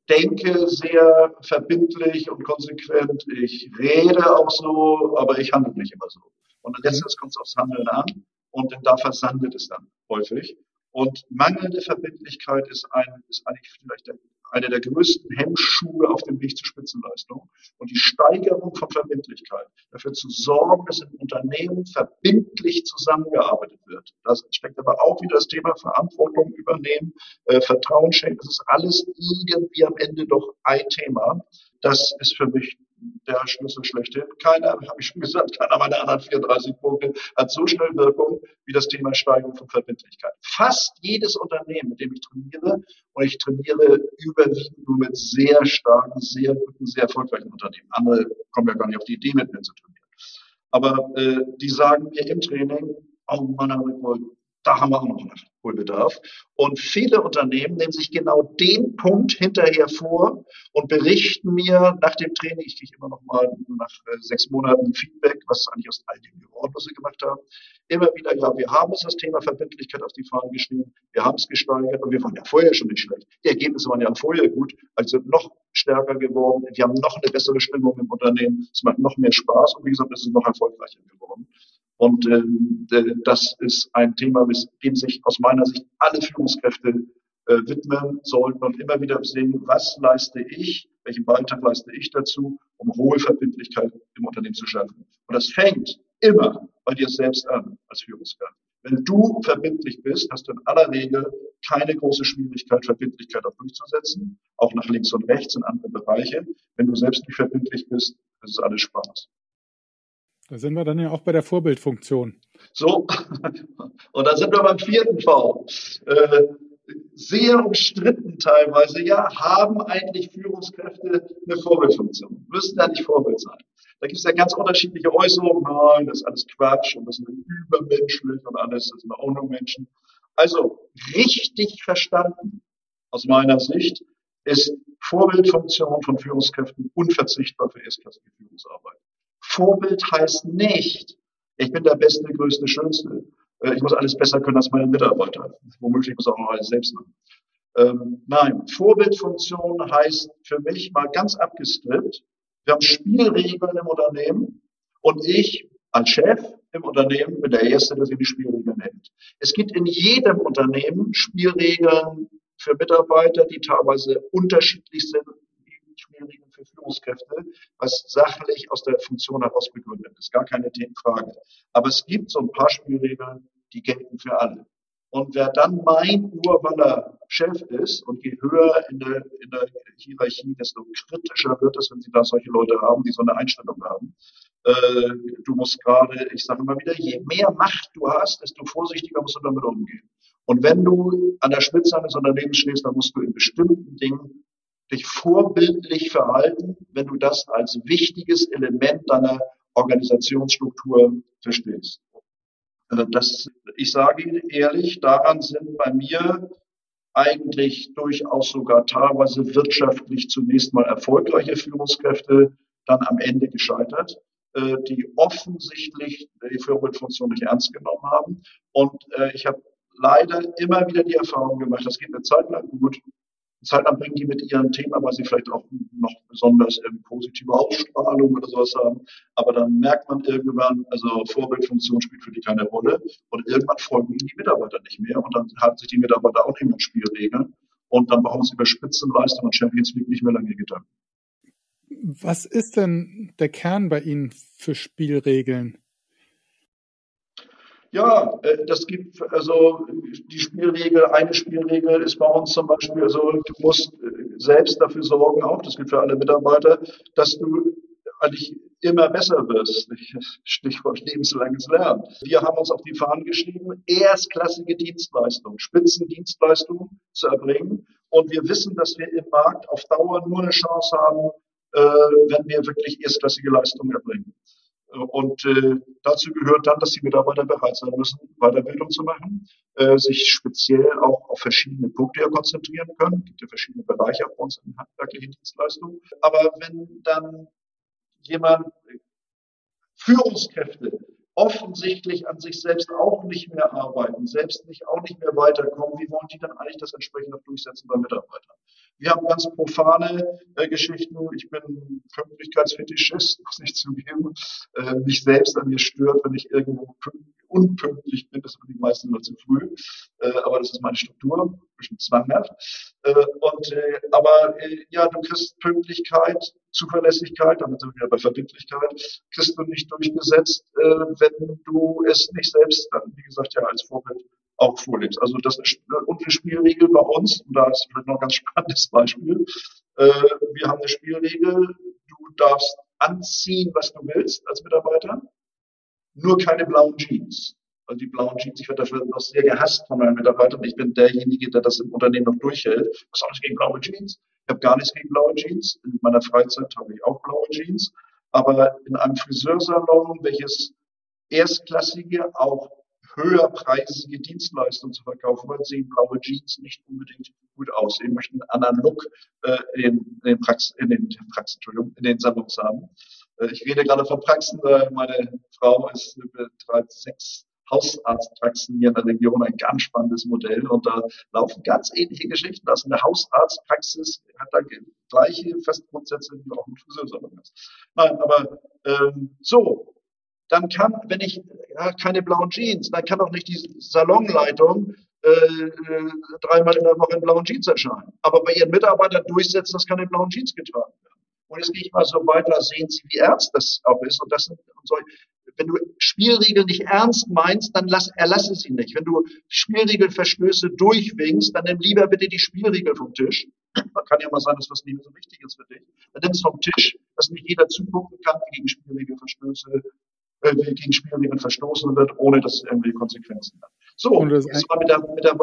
Speaker 3: denke sehr verbindlich und konsequent, ich rede auch so, aber ich handle nicht immer so. Und letztens kommt es aufs Handeln an und da versandet es dann häufig. Und mangelnde Verbindlichkeit ist, ein, ist eigentlich vielleicht der, eine der größten Hemmschuhe auf dem Weg zur Spitzenleistung. Und die Steigerung von Verbindlichkeit, dafür zu sorgen, dass im Unternehmen verbindlich zusammengearbeitet wird. Das steckt aber auch wieder das Thema Verantwortung übernehmen, äh, Vertrauen schenken. Das ist alles irgendwie am Ende doch ein Thema. Das ist für mich der Schlüssel schlechthin. Keiner, habe ich schon gesagt, keiner meiner anderen 34 Punkte hat so schnell Wirkung wie das Thema Steigerung von Verbindlichkeit. Fast jedes Unternehmen, mit dem ich trainiere, und ich trainiere überwiegend nur mit sehr starken, sehr guten, sehr erfolgreichen Unternehmen. Andere kommen ja gar nicht auf die Idee, mit mir zu trainieren. Aber äh, die sagen mir im Training, oh Mann, da haben wir auch noch Nachholbedarf. Und viele Unternehmen nehmen sich genau den Punkt hinterher vor und berichten mir nach dem Training, ich kriege immer noch mal nach äh, sechs Monaten Feedback, was eigentlich aus all dem geworden, was sie gemacht haben, immer wieder, ja, wir haben uns das Thema Verbindlichkeit auf die Fahnen geschrieben, wir haben es gesteigert und wir waren ja vorher schon nicht schlecht. Die Ergebnisse waren ja vorher gut, also noch stärker geworden, wir haben noch eine bessere Stimmung im Unternehmen, es macht noch mehr Spaß und wie gesagt, es ist noch erfolgreicher geworden. Und äh, das ist ein Thema, mit dem sich aus meiner Sicht alle Führungskräfte äh, widmen sollten und immer wieder sehen, was leiste ich, welchen Beitrag leiste ich dazu, um hohe Verbindlichkeit im Unternehmen zu schaffen. Und das fängt immer bei dir selbst an als Führungskraft. Wenn du verbindlich bist, hast du in aller Regel keine große Schwierigkeit, Verbindlichkeit auch durchzusetzen, auch nach links und rechts in andere Bereiche. Wenn du selbst nicht verbindlich bist, ist es alles Spaß.
Speaker 2: Da sind wir dann ja auch bei der Vorbildfunktion.
Speaker 3: So, und da sind wir beim vierten V. Äh, sehr umstritten teilweise, ja, haben eigentlich Führungskräfte eine Vorbildfunktion? Müssen ja nicht Vorbild sein. Da gibt es ja ganz unterschiedliche Äußerungen. Nein, das ist alles Quatsch und das sind übermenschlich und alles, das sind auch nur Menschen. Also richtig verstanden, aus meiner Sicht, ist Vorbildfunktion von Führungskräften unverzichtbar für erstklassige Führungsarbeit. Vorbild heißt nicht, ich bin der Beste, Größte, Schönste. Äh, ich muss alles besser können als meine Mitarbeiter. Womöglich muss auch noch alles selbst machen. Ähm, nein, Vorbildfunktion heißt für mich mal ganz abgestrippt, wir haben Spielregeln im Unternehmen und ich als Chef im Unternehmen bin der Erste, der sich die Spielregeln nennt. Es gibt in jedem Unternehmen Spielregeln für Mitarbeiter, die teilweise unterschiedlich sind, Spielregeln für Führungskräfte, was sachlich aus der Funktion heraus begründet ist. Gar keine Frage. Aber es gibt so ein paar Spielregeln, die gelten für alle. Und wer dann meint, nur weil er Chef ist und je höher in der, in der Hierarchie, desto kritischer wird es, wenn Sie da solche Leute haben, die so eine Einstellung haben. Äh, du musst gerade, ich sage immer wieder, je mehr Macht du hast, desto vorsichtiger musst du damit umgehen. Und wenn du an der Spitze eines Unternehmens stehst, dann musst du in bestimmten Dingen dich vorbildlich verhalten, wenn du das als wichtiges Element deiner Organisationsstruktur verstehst. Also das, ich sage Ihnen ehrlich, daran sind bei mir eigentlich durchaus sogar teilweise wirtschaftlich zunächst mal erfolgreiche Führungskräfte dann am Ende gescheitert, äh, die offensichtlich die Vorbildfunktion nicht ernst genommen haben. Und äh, ich habe leider immer wieder die Erfahrung gemacht, das geht eine Zeit lang gut, Zeit lang bringen die mit ihren Themen, weil sie vielleicht auch noch besonders ähm, positive Ausstrahlung oder sowas haben. Aber dann merkt man irgendwann, also Vorbildfunktion spielt für die keine Rolle. Und irgendwann folgen ihnen die Mitarbeiter nicht mehr. Und dann haben sich die Mitarbeiter auch nicht mehr Spielregeln. Und dann brauchen sie über Spitzenleistung und Champions League nicht mehr lange Gedanken.
Speaker 2: Was ist denn der Kern bei Ihnen für Spielregeln?
Speaker 3: Ja, äh, das gibt also die Spielregel, eine Spielregel ist bei uns zum Beispiel, also du musst äh, selbst dafür sorgen, auch das gilt für alle Mitarbeiter, dass du eigentlich immer besser wirst. Stichwort lebenslanges Lernen. Wir haben uns auf die Fahnen geschrieben, erstklassige Dienstleistungen, Spitzendienstleistungen zu erbringen. Und wir wissen, dass wir im Markt auf Dauer nur eine Chance haben, äh, wenn wir wirklich erstklassige Leistungen erbringen. Und äh, dazu gehört dann, dass die Mitarbeiter bereit sein müssen, Weiterbildung zu machen, äh, sich speziell auch auf verschiedene Punkte konzentrieren können. Es gibt ja verschiedene Bereiche auch bei uns in handwerklichen Dienstleistungen. Aber wenn dann jemand Führungskräfte offensichtlich an sich selbst auch nicht mehr arbeiten, selbst nicht auch nicht mehr weiterkommen, wie wollen die dann eigentlich das entsprechend durchsetzen bei Mitarbeitern? Wir haben ganz profane äh, Geschichten. Ich bin Pünktlichkeitsfetischist, muss ich zugeben. Äh, mich selbst an mir stört, wenn ich irgendwo unpünktlich bin. Das sind die meisten immer zu früh. Äh, aber das ist meine Struktur, ein bisschen zwanghaft. Äh, und, äh, aber äh, ja, du kriegst Pünktlichkeit, Zuverlässigkeit, damit sind wir wieder bei Verbindlichkeit, kriegst du nicht durchgesetzt, äh, wenn du es nicht selbst dann, wie gesagt, ja als Vorbild auch vorlebst. Also das ist eine Spielregel bei uns, und da ist vielleicht noch ein ganz spannendes Beispiel. Äh, wir haben eine Spielregel, du darfst anziehen, was du willst als Mitarbeiter, nur keine blauen Jeans. Also die blauen Jeans, ich werde dafür noch sehr gehasst von meinen Mitarbeitern. Ich bin derjenige, der das im Unternehmen noch durchhält. Was alles gegen blaue Jeans? Ich habe gar nichts gegen blaue Jeans. In meiner Freizeit habe ich auch blaue Jeans. Aber in einem Friseursalon, welches erstklassige, auch höherpreisige Dienstleistungen zu verkaufen wollen, sehen blaue Jeans nicht unbedingt gut aus. Sie möchten einen anderen Look äh, in, den Praxen, in den Praxen, Entschuldigung, in den Salons haben. Äh, ich rede gerade von Praxen, äh, meine Frau ist betreibt sechs Hausarztpraxen hier in der Region ein ganz spannendes Modell und da laufen ganz ähnliche Geschichten. Also eine Hausarztpraxis hat da gleiche Festgrundsätze wie auch ein Friseursalon. Nein, aber ähm, so, dann kann, wenn ich ja, keine blauen Jeans, dann kann auch nicht die Salonleitung äh, äh, dreimal in der Woche in blauen Jeans erscheinen. Aber bei ihren Mitarbeitern durchsetzen, dass keine blauen Jeans getragen werden. Und jetzt gehe ich mal so weiter, sehen Sie, wie ernst das auch ist. Und das sind und so, wenn du Spielregeln nicht ernst meinst, dann lass, erlasse sie nicht. Wenn du Spielregelverstöße durchwinkst, dann nimm lieber bitte die Spielregel vom Tisch. Man kann ja mal sein, dass was nicht mehr so wichtig ist für dich. Dann nimm es vom Tisch, dass nicht jeder zugucken kann, wie gegen Spielregelverstöße, äh, gegen Spielregeln verstoßen wird, ohne dass es irgendwie Konsequenzen hat. So, das war mit der, mit der,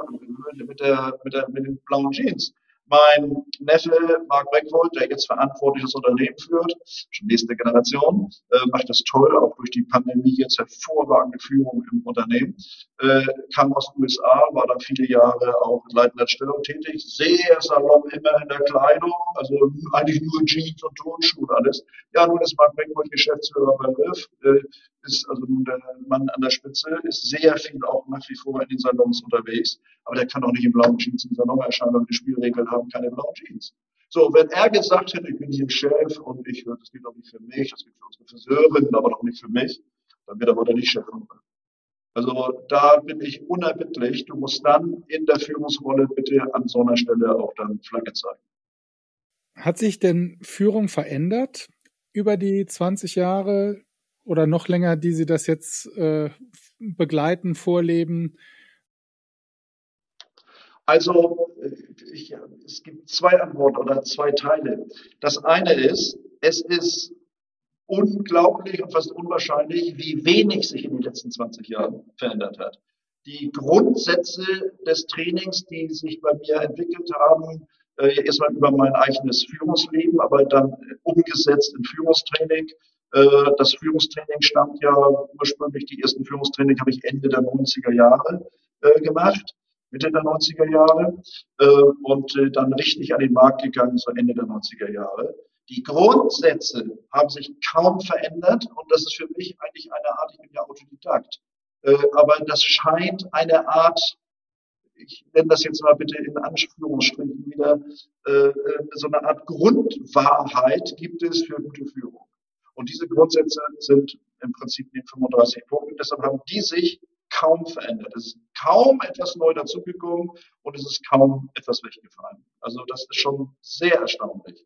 Speaker 3: mit der, mit der, mit den blauen Jeans. Mein Neffe Mark Beckwold, der jetzt verantwortliches Unternehmen führt, schon nächste Generation, äh, macht das toll, auch durch die Pandemie jetzt hervorragende Führung im Unternehmen, äh, kam aus den USA, war da viele Jahre auch in leitender Stellung tätig, sehr salopp immer in der Kleidung, also eigentlich nur Jeans und Turnschuhe und alles. Ja, nun ist Mark Beckwold Geschäftsführer bei Riff, äh, ist also der Mann an der Spitze, ist sehr viel auch nach wie vor in den Salons unterwegs, aber der kann auch nicht im blauen Jeans im Salon erscheinen, weil die Spielregeln haben, keine blauen Jeans. So, wenn er gesagt hätte, ich bin hier Chef und ich, das geht doch nicht für mich, das geht für unsere Friseurin, aber doch nicht für mich, dann wird er wohl nicht Chef. Also da bin ich unerbittlich. Du musst dann in der Führungsrolle bitte an so einer Stelle auch dann Flagge zeigen.
Speaker 2: Hat sich denn Führung verändert über die 20 Jahre oder noch länger, die Sie das jetzt äh, begleiten, vorleben?
Speaker 3: Also ich, es gibt zwei Antworten oder zwei Teile. Das eine ist, es ist unglaublich und fast unwahrscheinlich, wie wenig sich in den letzten 20 Jahren verändert hat. Die Grundsätze des Trainings, die sich bei mir entwickelt haben, äh, erstmal über mein eigenes Führungsleben, aber dann umgesetzt in Führungstraining. Äh, das Führungstraining stammt ja ursprünglich, die ersten Führungstraining habe ich Ende der 90er Jahre äh, gemacht. Mitte der 90er Jahre äh, und dann richtig an den Markt gegangen, so Ende der 90er Jahre. Die Grundsätze haben sich kaum verändert und das ist für mich eigentlich eine Art, ich bin ja Autodidakt, aber das scheint eine Art, ich nenne das jetzt mal bitte in Anführungsstrichen wieder, so eine Art Grundwahrheit gibt es für gute Führung. Und diese Grundsätze sind im Prinzip die 35 Punkte. Deshalb haben die sich kaum verändert. Es ist kaum etwas neu dazugekommen und es ist kaum etwas weggefallen. Also das ist schon sehr erstaunlich.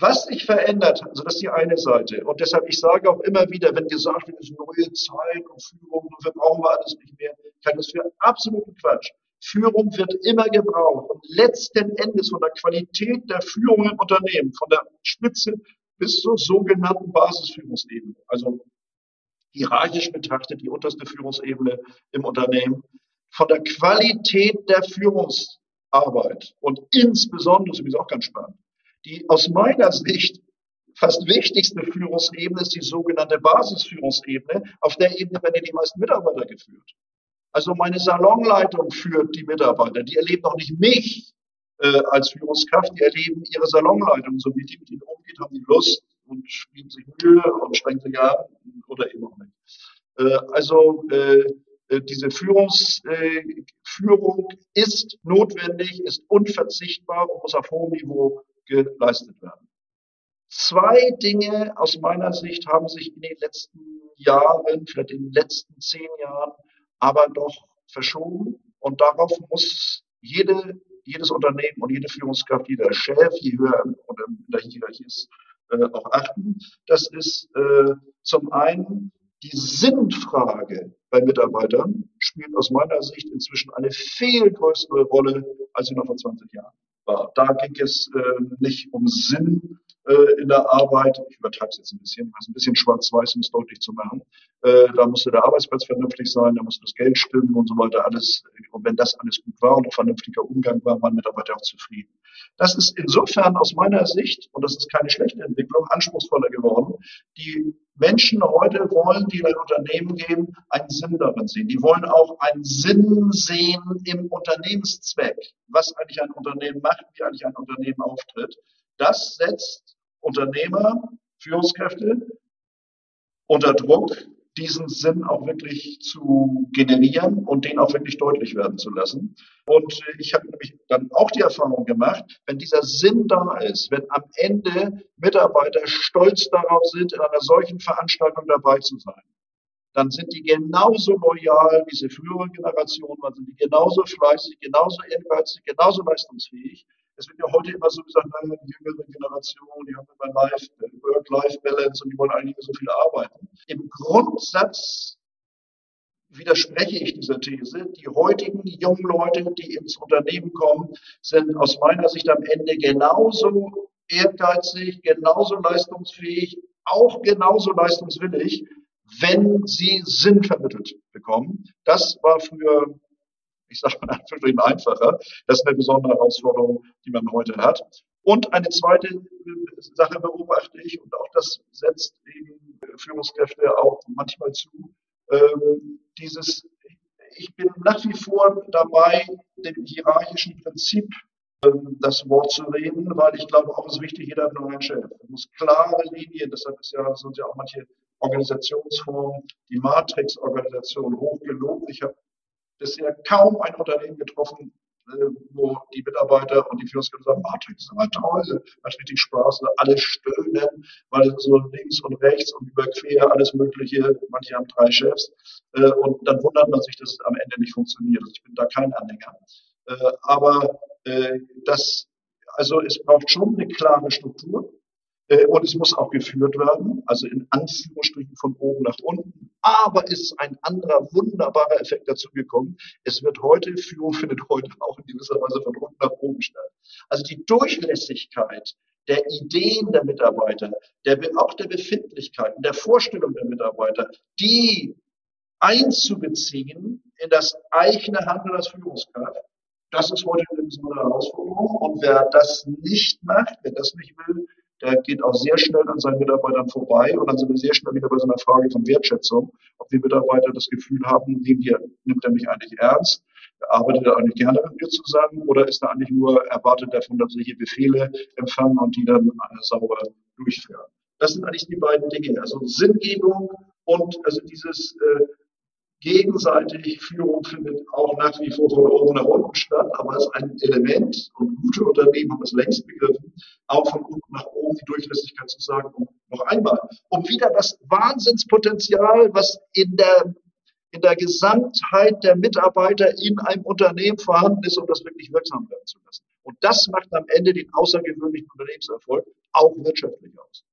Speaker 3: Was sich verändert also das ist die eine Seite. Und deshalb, ich sage auch immer wieder, wenn gesagt wird, es ist neue Zeit und Führung und wir brauchen wir alles nicht mehr, ich halte das für absoluten Quatsch. Führung wird immer gebraucht. Und letzten Endes von der Qualität der Führung im Unternehmen, von der Spitze bis zur sogenannten Basisführungsebene, also hierarchisch betrachtet die unterste Führungsebene im Unternehmen, von der Qualität der Führungsarbeit und insbesondere, das ist auch ganz spannend, die aus meiner Sicht fast wichtigste Führungsebene ist die sogenannte Basisführungsebene. Auf der Ebene werden die meisten Mitarbeiter geführt. Also meine Salonleitung führt die Mitarbeiter. Die erleben auch nicht mich äh, als Führungskraft, die erleben ihre Salonleitung. So wie die mit ihnen umgeht, haben die Lust, und geben sich Mühe und strengen sich an oder eben auch. Äh, also äh, äh, diese Führungs, äh, Führung ist notwendig, ist unverzichtbar und muss auf hohem Niveau geleistet werden. Zwei Dinge aus meiner Sicht haben sich in den letzten Jahren, vielleicht in den letzten zehn Jahren, aber doch verschoben. Und darauf muss jede, jedes Unternehmen und jede Führungskraft, jeder Chef, je höher in der Hierarchie ist, äh, auch achten. Das ist äh, zum einen die Sinnfrage bei Mitarbeitern spielt aus meiner Sicht inzwischen eine viel größere Rolle, als sie noch vor 20 Jahren war. Da ging es äh, nicht um Sinn äh, in der Arbeit. Ich übertreibe es jetzt ein bisschen, was ein bisschen schwarz-weiß, um es deutlich zu machen. Äh, da musste der Arbeitsplatz vernünftig sein, da musste das Geld stimmen und so weiter. Alles. Und wenn das alles gut war und ein vernünftiger Umgang war, waren Mitarbeiter auch zufrieden. Das ist insofern aus meiner Sicht, und das ist keine schlechte Entwicklung, anspruchsvoller geworden. Die Menschen heute wollen, die in ein Unternehmen gehen, einen Sinn darin sehen. Die wollen auch einen Sinn sehen im Unternehmenszweck, was eigentlich ein Unternehmen macht, wie eigentlich ein Unternehmen auftritt. Das setzt Unternehmer, Führungskräfte unter Druck, diesen Sinn auch wirklich zu generieren und den auch wirklich deutlich werden zu lassen. Und ich habe nämlich dann auch die Erfahrung gemacht, wenn dieser Sinn da ist, wenn am Ende Mitarbeiter stolz darauf sind, in einer solchen Veranstaltung dabei zu sein, dann sind die genauso loyal wie diese frühere Generation, dann sind die genauso fleißig, genauso ehrgeizig, genauso leistungsfähig. Es wird ja heute immer so gesagt, naja, die jüngere Generation, die haben immer Life, Work-Life-Balance und die wollen eigentlich so viel arbeiten. Im Grundsatz widerspreche ich dieser These. Die heutigen jungen Leute, die ins Unternehmen kommen, sind aus meiner Sicht am Ende genauso ehrgeizig, genauso leistungsfähig, auch genauso leistungswillig, wenn sie Sinn vermittelt bekommen. Das war früher, ich sage mal natürlich einfacher. Das ist eine besondere Herausforderung, die man heute hat. Und eine zweite Sache beobachte ich, und auch das setzt eben Führungskräfte auch manchmal zu, ähm, dieses, ich bin nach wie vor dabei, dem hierarchischen Prinzip ähm, das Wort zu reden, weil ich glaube, auch ist wichtig, jeder hat nur einen Chef. Es muss klare Linien, deshalb ist ja, sind ja auch manche Organisationsformen, die Matrix-Organisation hochgelobt. Ich habe bisher kaum ein Unternehmen getroffen, äh, wo die Mitarbeiter und die Führungskräfte sagen, Matrix ist aber toll, macht richtig Spaß, alle stöhnen, weil so links und rechts und überquer alles Mögliche, manche haben drei Chefs, äh, und dann wundert man sich, dass es am Ende nicht funktioniert. Also ich bin da kein Anhänger. Äh, aber das, also es braucht schon eine klare Struktur. Und es muss auch geführt werden, also in Anführungsstrichen von oben nach unten. Aber ist ein anderer wunderbarer Effekt dazugekommen. Es wird heute, Führung findet heute auch in gewisser Weise von unten nach oben statt. Also die Durchlässigkeit der Ideen der Mitarbeiter, der, auch der Befindlichkeiten, der Vorstellung der Mitarbeiter, die einzubeziehen in das eigene Handeln als Führungskraft, das ist heute eine besondere Herausforderung. Und wer das nicht macht, wer das nicht will, der geht auch sehr schnell an seinen Mitarbeitern vorbei und dann sind wir sehr schnell wieder bei so einer Frage von Wertschätzung, ob die Mitarbeiter das Gefühl haben, nimmt, hier, nimmt er mich eigentlich ernst, arbeitet er eigentlich gerne mit mir zusammen oder ist er eigentlich nur, erwartet davon, dass ich hier Befehle empfangen und die dann äh, sauber durchführen. Das sind eigentlich die beiden Dinge, also Sinngebung und also dieses äh, gegenseitig Führung findet auch nach wie vor von oben nach unten statt, aber es ist ein Element und gute Unternehmen haben es längst begriffen, auch von unten nach oben die Durchlässigkeit zu sagen, und noch einmal, um wieder das Wahnsinnspotenzial, was in der in der Gesamtheit der Mitarbeiter in einem Unternehmen vorhanden ist, um das wirklich wirksam werden zu lassen. Und das macht am Ende den außergewöhnlichen Unternehmenserfolg auch wirtschaftlich aus.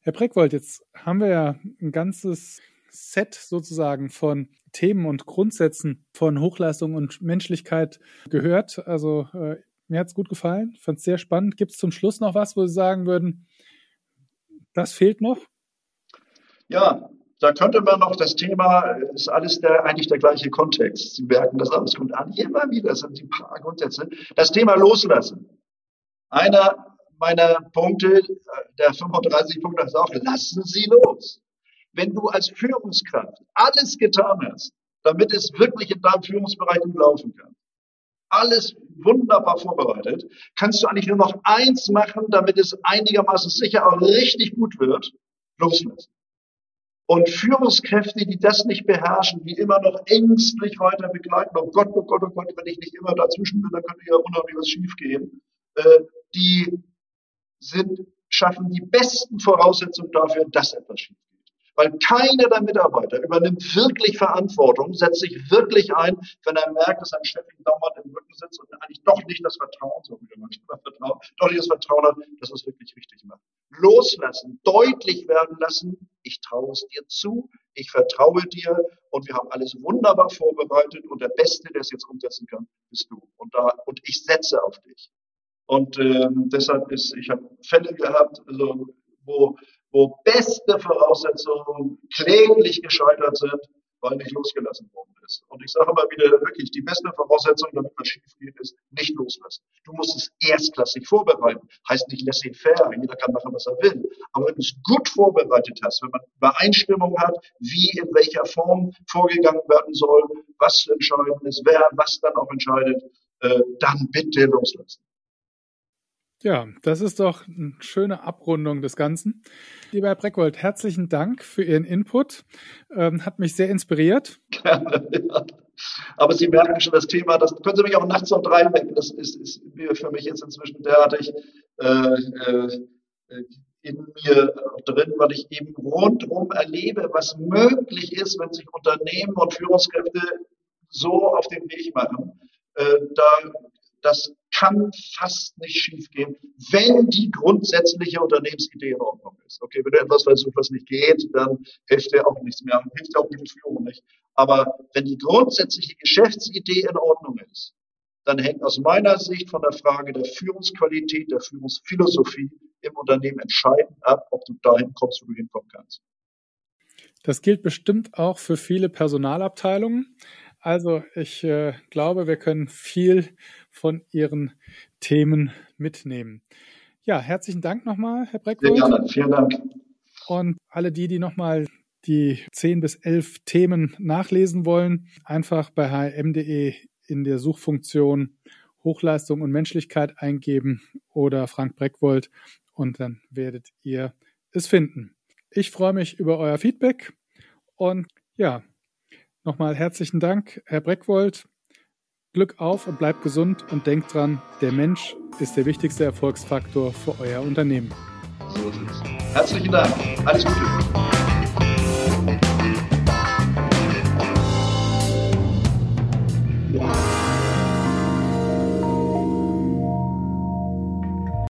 Speaker 2: Herr Breckwold, jetzt haben wir ja ein ganzes Set sozusagen von Themen und Grundsätzen von Hochleistung und Menschlichkeit gehört. Also äh, mir es gut gefallen, fand es sehr spannend. Gibt es zum Schluss noch was, wo Sie sagen würden, das fehlt noch?
Speaker 3: Ja, da könnte man noch das Thema, ist alles der, eigentlich der gleiche Kontext. Sie merken das alles kommt an. Immer wieder sind die paar Grundsätze. Das Thema Loslassen. Einer meiner Punkte, der 35 Punkte ist auch, lassen Sie los wenn du als Führungskraft alles getan hast, damit es wirklich in deinem Führungsbereich gut laufen kann, alles wunderbar vorbereitet, kannst du eigentlich nur noch eins machen, damit es einigermaßen sicher auch richtig gut wird, loslassen. Und Führungskräfte, die das nicht beherrschen, die immer noch ängstlich weiter begleiten, oh Gott, oh Gott, oh Gott, wenn ich nicht immer dazwischen bin, dann könnte ja unheimlich was schiefgehen, äh, die sind, schaffen die besten Voraussetzungen dafür, dass etwas schief weil keiner der Mitarbeiter übernimmt wirklich Verantwortung, setzt sich wirklich ein, wenn er merkt, dass ein Chef ihm dauernd im Rücken sitzt und eigentlich doch nicht das Vertrauen, so wie manchmal Vertrauen, doch nicht das Vertrauen hat, dass es wirklich richtig macht. Loslassen, deutlich werden lassen, ich traue es dir zu, ich vertraue dir und wir haben alles wunderbar vorbereitet und der Beste, der es jetzt umsetzen kann, bist du. Und da, und ich setze auf dich. Und ähm, deshalb ist, ich habe Fälle gehabt, also, wo wo beste Voraussetzungen kläglich gescheitert sind, weil nicht losgelassen worden ist. Und ich sage mal wieder wirklich, die beste Voraussetzung, damit was schief geht, ist nicht loslassen. Du musst es erstklassig vorbereiten. Heißt nicht laissez-faire, jeder kann machen, was er will. Aber wenn du es gut vorbereitet hast, wenn man Übereinstimmung hat, wie in welcher Form vorgegangen werden soll, was zu entscheiden ist, wer was dann auch entscheidet, äh, dann bitte loslassen.
Speaker 2: Ja, das ist doch eine schöne Abrundung des Ganzen. Lieber Herr Breckwold, herzlichen Dank für Ihren Input. Ähm, hat mich sehr inspiriert.
Speaker 3: Gerne, ja. Aber Sie merken schon das Thema, das können Sie mich auch nachts um drei wecken. Das ist, ist für mich jetzt inzwischen derartig äh, äh, in mir drin, weil ich eben rundherum erlebe, was möglich ist, wenn sich Unternehmen und Führungskräfte so auf den Weg machen. Äh, da, das kann fast nicht schiefgehen, wenn die grundsätzliche Unternehmensidee in Ordnung ist. Okay, wenn du etwas versuchst, was nicht geht, dann hilft dir auch nichts mehr, hilft dir auch die Führung nicht. Aber wenn die grundsätzliche Geschäftsidee in Ordnung ist, dann hängt aus meiner Sicht von der Frage der Führungsqualität, der Führungsphilosophie im Unternehmen entscheidend ab, ob du dahin kommst, wo du hinkommen kannst.
Speaker 2: Das gilt bestimmt auch für viele Personalabteilungen. Also ich äh, glaube, wir können viel von Ihren Themen mitnehmen. Ja, herzlichen Dank nochmal, Herr Breckwold.
Speaker 3: Sehr gerne, vielen Dank.
Speaker 2: Und alle die, die nochmal die 10 bis 11 Themen nachlesen wollen, einfach bei hm.de in der Suchfunktion Hochleistung und Menschlichkeit eingeben oder Frank Breckwold und dann werdet ihr es finden. Ich freue mich über euer Feedback und ja, nochmal herzlichen Dank, Herr Breckwold. Glück auf und bleibt gesund und denkt dran, der Mensch ist der wichtigste Erfolgsfaktor für euer Unternehmen.
Speaker 3: So ist es. Herzlichen Dank. Alles Gute.